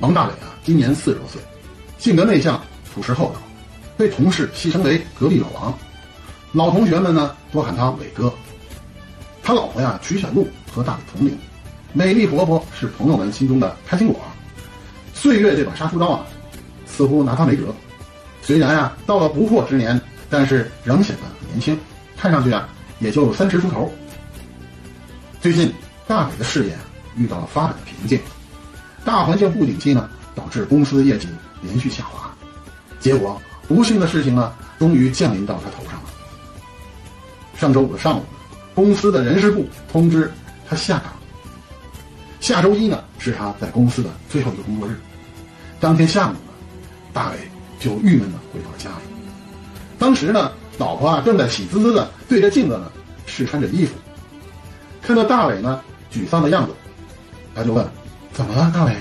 王大伟啊，今年四十多岁，性格内向，朴实厚道，被同事戏称为“隔壁老王”，老同学们呢多喊他伟哥。他老婆呀，曲小璐和大伟同龄，美丽活泼，是朋友们心中的开心果。岁月这把杀猪刀啊，似乎拿他没辙。虽然呀，到了不惑之年，但是仍显得很年轻，看上去啊，也就三十出头。最近，大伟的事业遇到了发展的瓶颈，大环境不景气呢，导致公司业绩连续下滑。结果，不幸的事情呢，终于降临到他头上了。上周五的上午。公司的人事部通知他下岗。下周一呢是他在公司的最后一个工作日。当天下午呢，大伟就郁闷的回到了家里。当时呢，老婆啊正在喜滋滋的对着镜子呢试穿着衣服。看到大伟呢沮丧的样子，他就问：“怎么了，大伟？”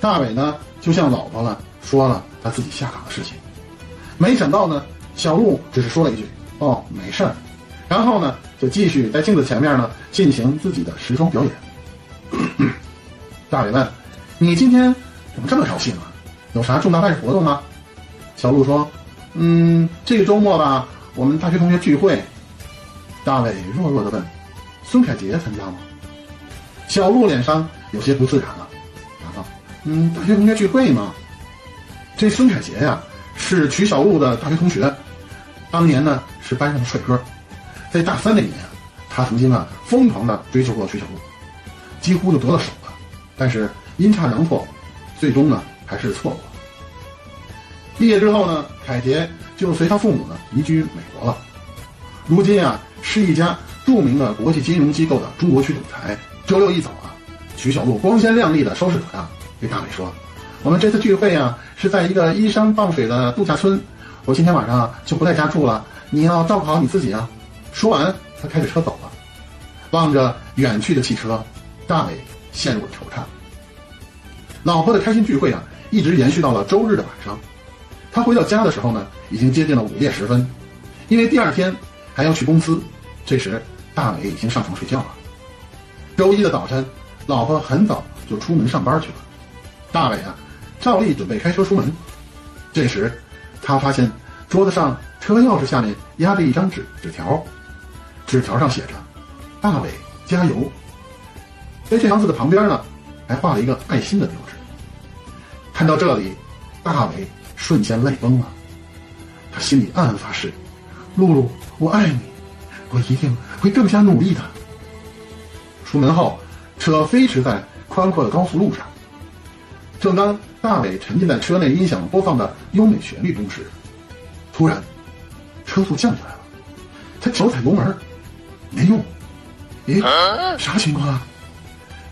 大伟呢就向老婆呢说了他自己下岗的事情。没想到呢，小陆只是说了一句：“哦，没事儿。”然后呢，就继续在镜子前面呢进行自己的时装表演。大伟问：“你今天怎么这么高兴啊？有啥重大大事活动吗？”小鹿说：“嗯，这个周末吧，我们大学同学聚会。”大伟弱弱的问：“孙凯杰参加吗？”小鹿脸上有些不自然了，答道：“嗯，大学同学聚会吗？这孙凯杰呀，是曲小璐的大学同学，当年呢是班上的帅哥。”在大三那年，他曾经啊疯狂的追求过曲小璐，几乎就得了手了，但是阴差阳错，最终呢还是错过。毕业之后呢，凯杰就随他父母呢移居美国了。如今啊，是一家著名的国际金融机构的中国区总裁。周六一早啊，徐小璐光鲜亮丽的收拾妥当，对大伟说：“我们这次聚会啊是在一个依山傍水的度假村，我今天晚上就不在家住了，你要照顾好你自己啊。”说完，他开着车走了。望着远去的汽车，大伟陷入了惆怅。老婆的开心聚会啊，一直延续到了周日的晚上。他回到家的时候呢，已经接近了午夜时分，因为第二天还要去公司。这时，大伟已经上床睡觉了。周一的早晨，老婆很早就出门上班去了。大伟啊，照例准备开车出门。这时，他发现桌子上车钥匙下面压着一张纸纸条。纸条上写着：“大伟加油。”在这行字的旁边呢，还画了一个爱心的标志。看到这里，大伟瞬间泪崩了。他心里暗暗发誓：“露露，我爱你，我一定会更加努力的。”出门后，车飞驰在宽阔的高速路上。正当大伟沉浸在车内音响播放的优美旋律中时，突然，车速降下来了。他脚踩油门。没用，咦，啥情况啊？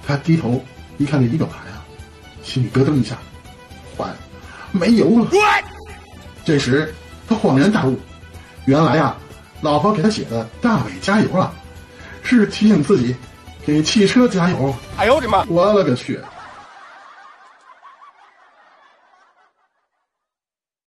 他低头一看这仪表盘啊，心里咯噔一下，坏了，没油了。这时他恍然大悟，原来呀，老婆给他写的“大伟加油”啊，是提醒自己给汽车加油。哎呦我的妈！我勒个去！